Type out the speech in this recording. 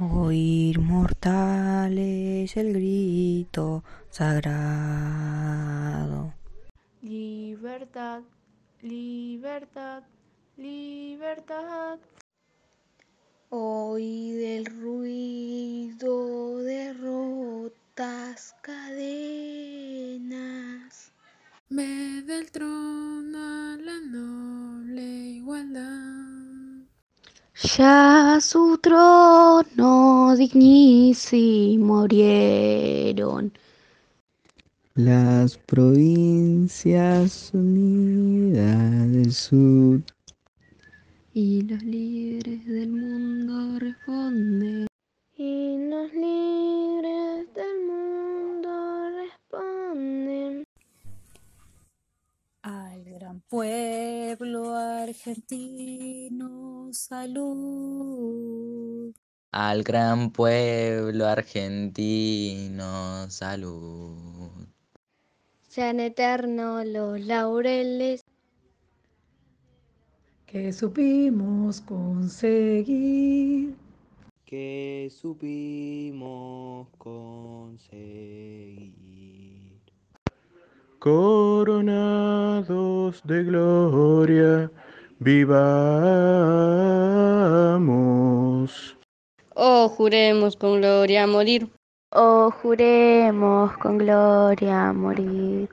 Oír mortales el grito sagrado. Libertad, libertad, libertad. Oír el ruido de rotas cadenas. Ya su trono dignísimo abrieron las provincias unidas del sur. Y los libres del mundo responden. Y los libres del mundo responden. Al gran pueblo argentino, salud. Al gran pueblo argentino, salud. Sean eternos los laureles que supimos conseguir. Que supimos conseguir. Coronados de gloria, vivamos. Oh, juremos con gloria morir. Oh, juremos con gloria morir.